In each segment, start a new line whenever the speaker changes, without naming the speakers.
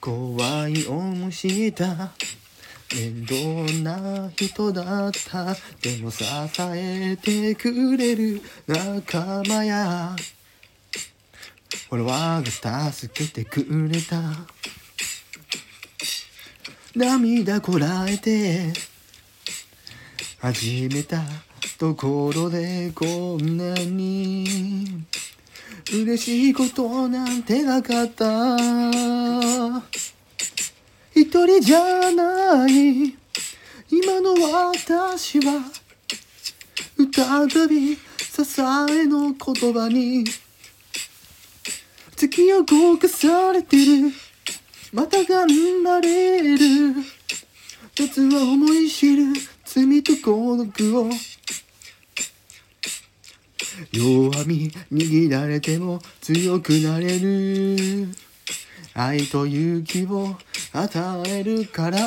怖い思いした。面倒な人だった。でも支えてくれる仲間や。フォロワーが助けてくれた。涙こらえて。始めたところでこんなに。嬉しいことなんてなかった。一人じゃない。今の私は再び支えの言葉に突き動かされてる。また頑張れる。夏は思い知る罪と孤独を弱み握られても強くなれる愛と勇気を与えるから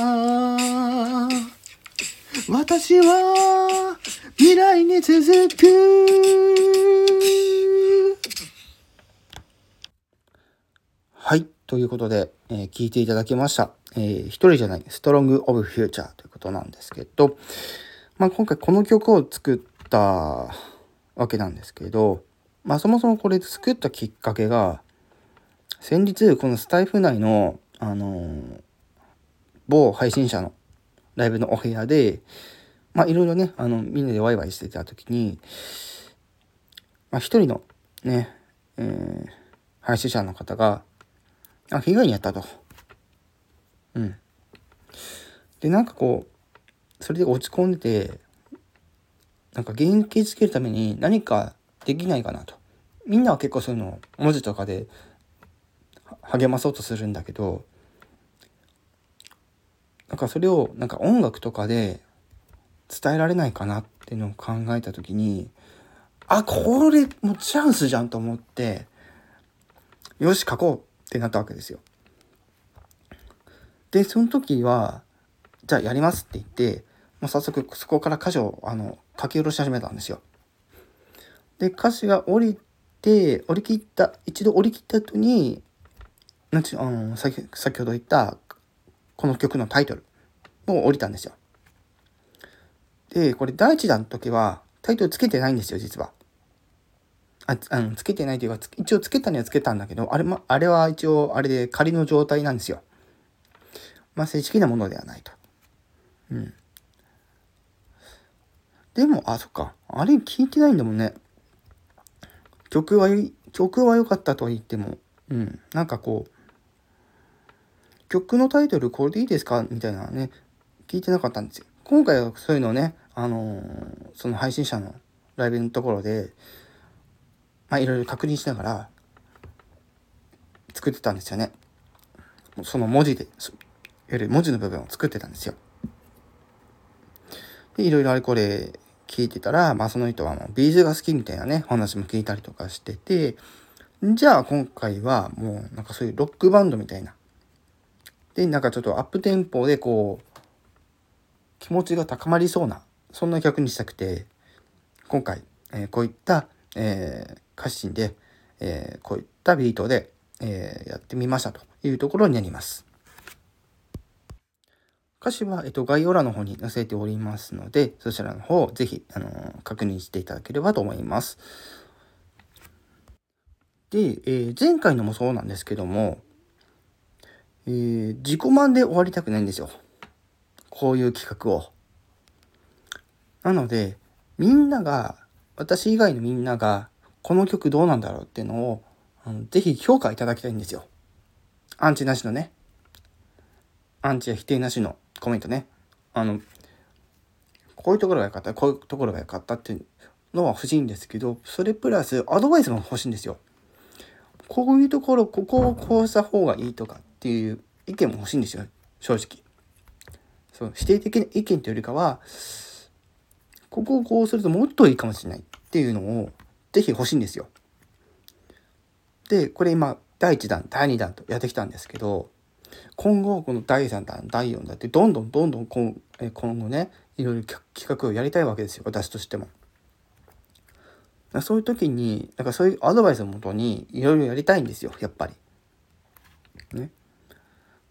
私は未来に続くはい。ということで、えー聞いていただきました。えー一人じゃない、ストロング・オブ・フューチャーということなんですけど、まあ、今回この曲を作ったわけなんですけど、まあ、そもそもこれ作ったきっかけが、先日このスタイフ内の、あのー某配信者のライブのお部屋で、まあ、いろいろね、あの、みんなでワイワイしてた時に、まあ、一人のね、えー配信者の方が、あ、被害に遭ったと。うん。で、なんかこう、それで落ち込んでて、なんか元気づけるために何かできないかなと。みんなは結構そういうのを文字とかで励まそうとするんだけど、なんかそれをなんか音楽とかで伝えられないかなっていうのを考えた時に、あ、これもうチャンスじゃんと思って、よし、書こうってなったわけですよ。で、その時は、じゃあやりますって言って、もう早速そこから歌詞をあの書き下ろし始めたんですよ。で、歌詞が降りて、降り切った、一度降り切った後に、なんち、あの、先先ほど言った、この曲のタイトルを降りたんですよ。で、これ第一弾の時は、タイトルつけてないんですよ、実は。あ、あの、つけてないというか、一応つけたにはつけたんだけど、あれも、あれは一応、あれで仮の状態なんですよ。まあ、正式なものではないと。うん。でも、あ、そっか。あれ聞いてないんだもんね。曲はいい、曲は良かったと言っても、うん。なんかこう、曲のタイトルこれでいいですか？みたいなね、聞いてなかったんですよ。今回はそういうのをね、あのーその配信者のライブのところで、まあいろいろ確認しながら作ってたんですよね。その文字で、いわゆる文字の部分を作ってたんですよ。で、いろいろあれこれ聞いてたら、まあその人はもうビーズが好きみたいなね、話も聞いたりとかしてて、じゃあ今回はもうなんかそういうロックバンドみたいな。で、なんかちょっとアップテンポでこう、気持ちが高まりそうな、そんな曲にしたくて、今回、えーこういった、えー歌詞で、えーこういったビートで、えやってみましたというところになります。歌詞は、えっと、概要欄の方に載せておりますので、そちらの方をぜひ、あのー確認していただければと思います。で、えー前回のもそうなんですけども、えー自己満で終わりたくないんですよ。こういう企画を。なので、みんなが、私以外のみんなが、この曲どうなんだろうっていうのを、ぜひ評価いただきたいんですよ。アンチなしのね。アンチや否定なしのコメントね。あの、こういうところが良かった、こういうところが良かったっていうのは欲しいんですけど、それプラスアドバイスも欲しいんですよ。こういうところ、ここをこうした方がいいとかっていう意見も欲しいんですよ。正直。そう、否定的な意見というよりかは、ここをこうするともっといいかもしれないっていうのをぜひ欲しいんですよ。で、これ今、第1弾、第2弾とやってきたんですけど、今後、この第3弾、第4弾って、どんどんどんどん今今後ね、いろいろ企画をやりたいわけですよ、私としても。そういう時に、なんかそういうアドバイスをもとに、いろいろやりたいんですよ、やっぱり。ね。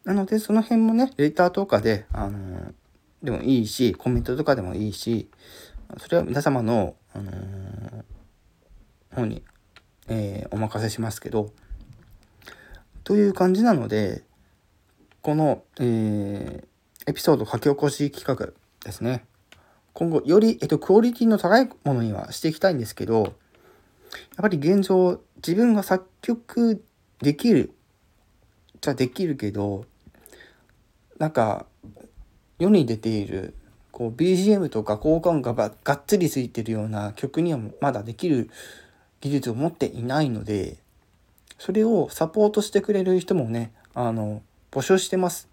なので、その辺もね、レターとかで、あの、でもいいし、コメントとかでもいいし、それは皆様の、あのー、方に、えー、お任せしますけど、という感じなので、この、えー、エピソード書き起こし企画ですね。今後、より、えっと、クオリティの高いものにはしていきたいんですけど、やっぱり現状、自分が作曲できる、じゃできるけど、なんか、世に出ている、こう、BGM とか効果音ががっつりついてるような曲にはまだできる技術を持っていないので、それをサポートしてくれる人もね、あの、募集してます。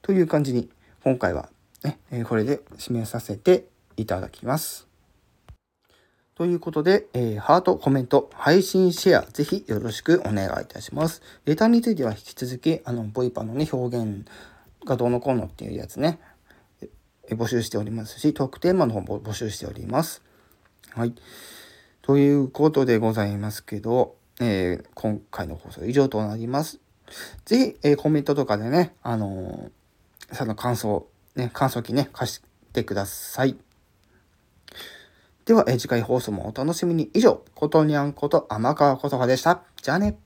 という感じに、今回はね、えこれで締めさせていただきます。ということで、えー、ハート、コメント、配信、シェア、ぜひよろしくお願いいたします。レターについては引き続き、あの、ボイパのね、表現がどうのこうのっていうやつね、え募集しておりますし、トークテーマの方も募集しております。はい。ということでございますけど、えー、今回の放送以上となります。ぜひ、えー、コメントとかでね、あのー、その感想、ね、感想機ね、貸してください。では、え次回放送もお楽しみに。以上、ことにゃんこと天川ことかでした。じゃあね。